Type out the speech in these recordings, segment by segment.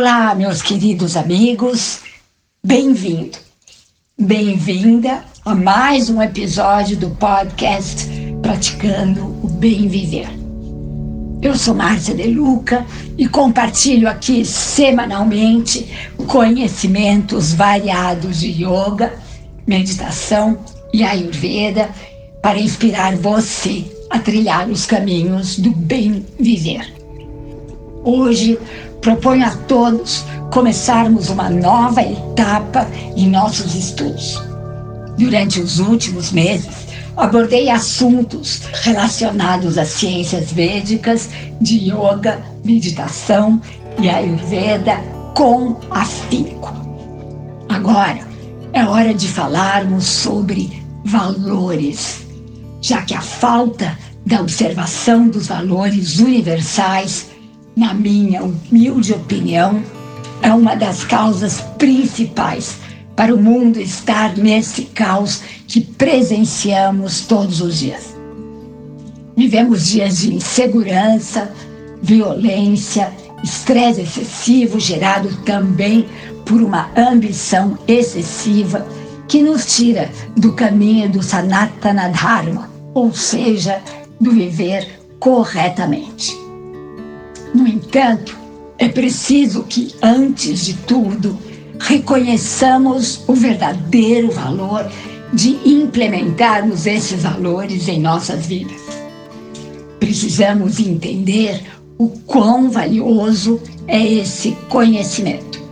Olá, meus queridos amigos, bem-vindo, bem-vinda a mais um episódio do podcast Praticando o Bem Viver. Eu sou Márcia De Luca e compartilho aqui semanalmente conhecimentos variados de yoga, meditação e ayurveda para inspirar você a trilhar os caminhos do bem viver. Hoje proponho a todos começarmos uma nova etapa em nossos estudos. Durante os últimos meses, abordei assuntos relacionados às ciências védicas, de yoga, meditação e ayurveda com afinco. Agora é hora de falarmos sobre valores, já que a falta da observação dos valores universais na minha humilde opinião, é uma das causas principais para o mundo estar nesse caos que presenciamos todos os dias. Vivemos dias de insegurança, violência, estresse excessivo gerado também por uma ambição excessiva que nos tira do caminho do Sanatana Dharma, ou seja, do viver corretamente. Entanto, é preciso que, antes de tudo, reconheçamos o verdadeiro valor de implementarmos esses valores em nossas vidas. Precisamos entender o quão valioso é esse conhecimento.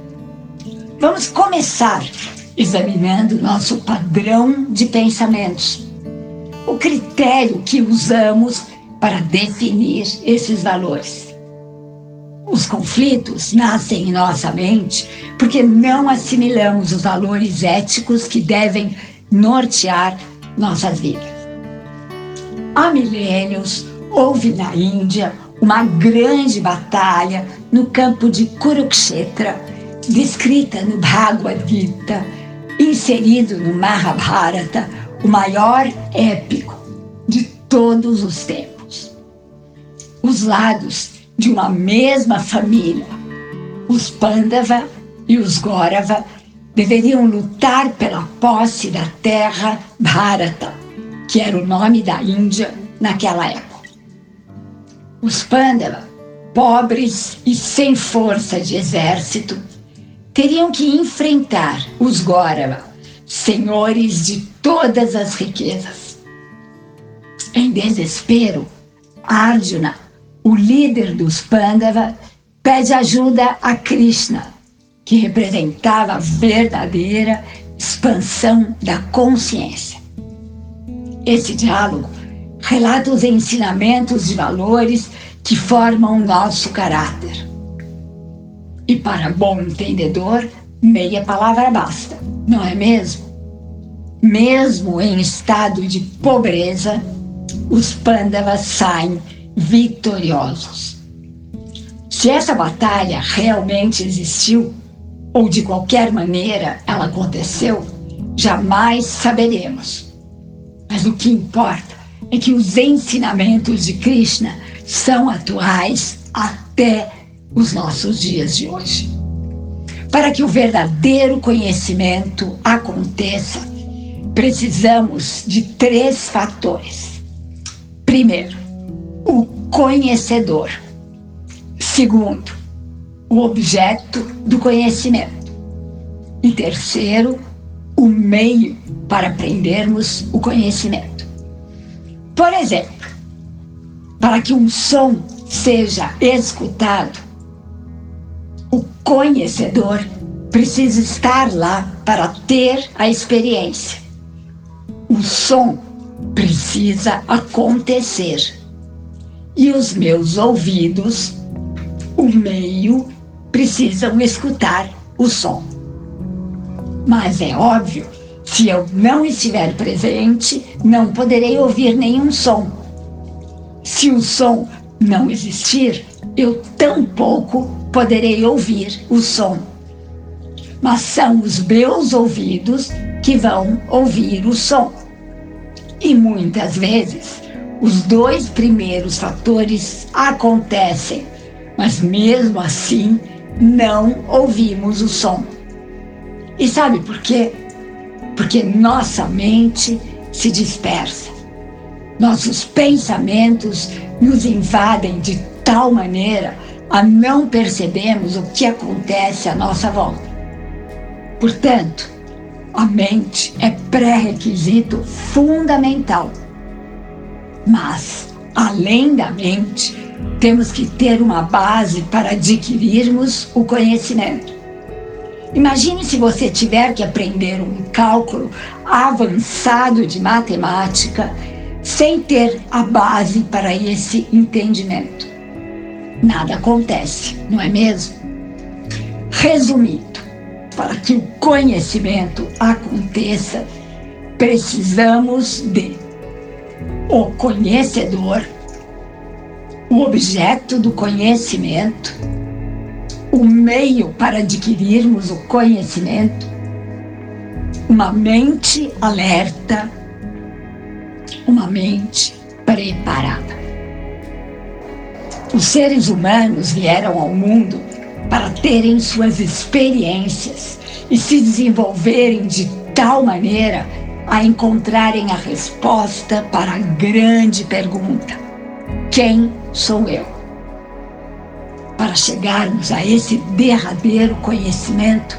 Vamos começar examinando nosso padrão de pensamentos, o critério que usamos para definir esses valores. Os conflitos nascem em nossa mente porque não assimilamos os valores éticos que devem nortear nossas vidas. Há milênios houve na Índia uma grande batalha no campo de Kurukshetra, descrita no Bhagavad Gita, inserido no Mahabharata, o maior épico de todos os tempos. Os lados de uma mesma família. Os Pandava e os Gaurava deveriam lutar pela posse da terra Bharata, que era o nome da Índia naquela época. Os Pandava, pobres e sem força de exército, teriam que enfrentar os Gaurava, senhores de todas as riquezas. Em desespero, Arjuna o líder dos Pandava pede ajuda a Krishna, que representava a verdadeira expansão da consciência. Esse diálogo relata os ensinamentos de valores que formam nosso caráter. E para bom entendedor, meia palavra basta, não é mesmo? Mesmo em estado de pobreza, os Pandavas saem vitoriosos. Se essa batalha realmente existiu, ou de qualquer maneira ela aconteceu, jamais saberemos. Mas o que importa é que os ensinamentos de Krishna são atuais até os nossos dias de hoje. Para que o verdadeiro conhecimento aconteça, precisamos de três fatores. Primeiro, o conhecedor. Segundo, o objeto do conhecimento. E terceiro, o meio para aprendermos o conhecimento. Por exemplo, para que um som seja escutado, o conhecedor precisa estar lá para ter a experiência. O som precisa acontecer e os meus ouvidos, o meio, precisam escutar o som. Mas é óbvio, se eu não estiver presente, não poderei ouvir nenhum som. Se o som não existir, eu tampouco poderei ouvir o som. Mas são os meus ouvidos que vão ouvir o som. E muitas vezes os dois primeiros fatores acontecem, mas mesmo assim não ouvimos o som. E sabe por quê? Porque nossa mente se dispersa. Nossos pensamentos nos invadem de tal maneira a não percebermos o que acontece à nossa volta. Portanto, a mente é pré-requisito fundamental. Mas, além da mente, temos que ter uma base para adquirirmos o conhecimento. Imagine se você tiver que aprender um cálculo avançado de matemática sem ter a base para esse entendimento. Nada acontece, não é mesmo? Resumindo, para que o conhecimento aconteça, precisamos de o conhecedor, o objeto do conhecimento, o meio para adquirirmos o conhecimento, uma mente alerta, uma mente preparada. Os seres humanos vieram ao mundo para terem suas experiências e se desenvolverem de tal maneira a encontrarem a resposta para a grande pergunta: quem sou eu? Para chegarmos a esse derradeiro conhecimento,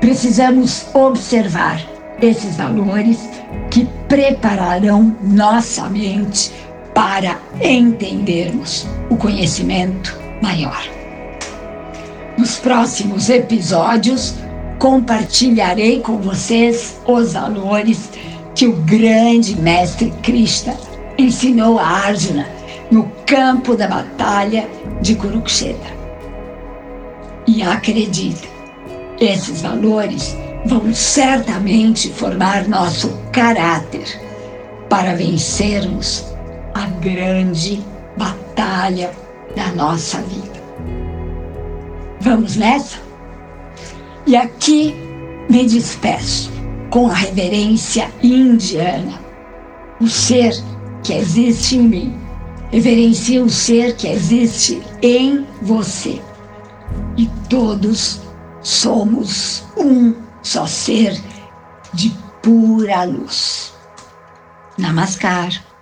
precisamos observar esses valores que prepararão nossa mente para entendermos o conhecimento maior. Nos próximos episódios, compartilharei com vocês os valores que o grande mestre Krishna ensinou a Arjuna no campo da batalha de Kurukshetra. E acredita, esses valores vão certamente formar nosso caráter para vencermos a grande batalha da nossa vida. Vamos nessa? E aqui me despeço com a reverência indiana. O ser que existe em mim reverencia o ser que existe em você. E todos somos um só ser de pura luz. Namaskar.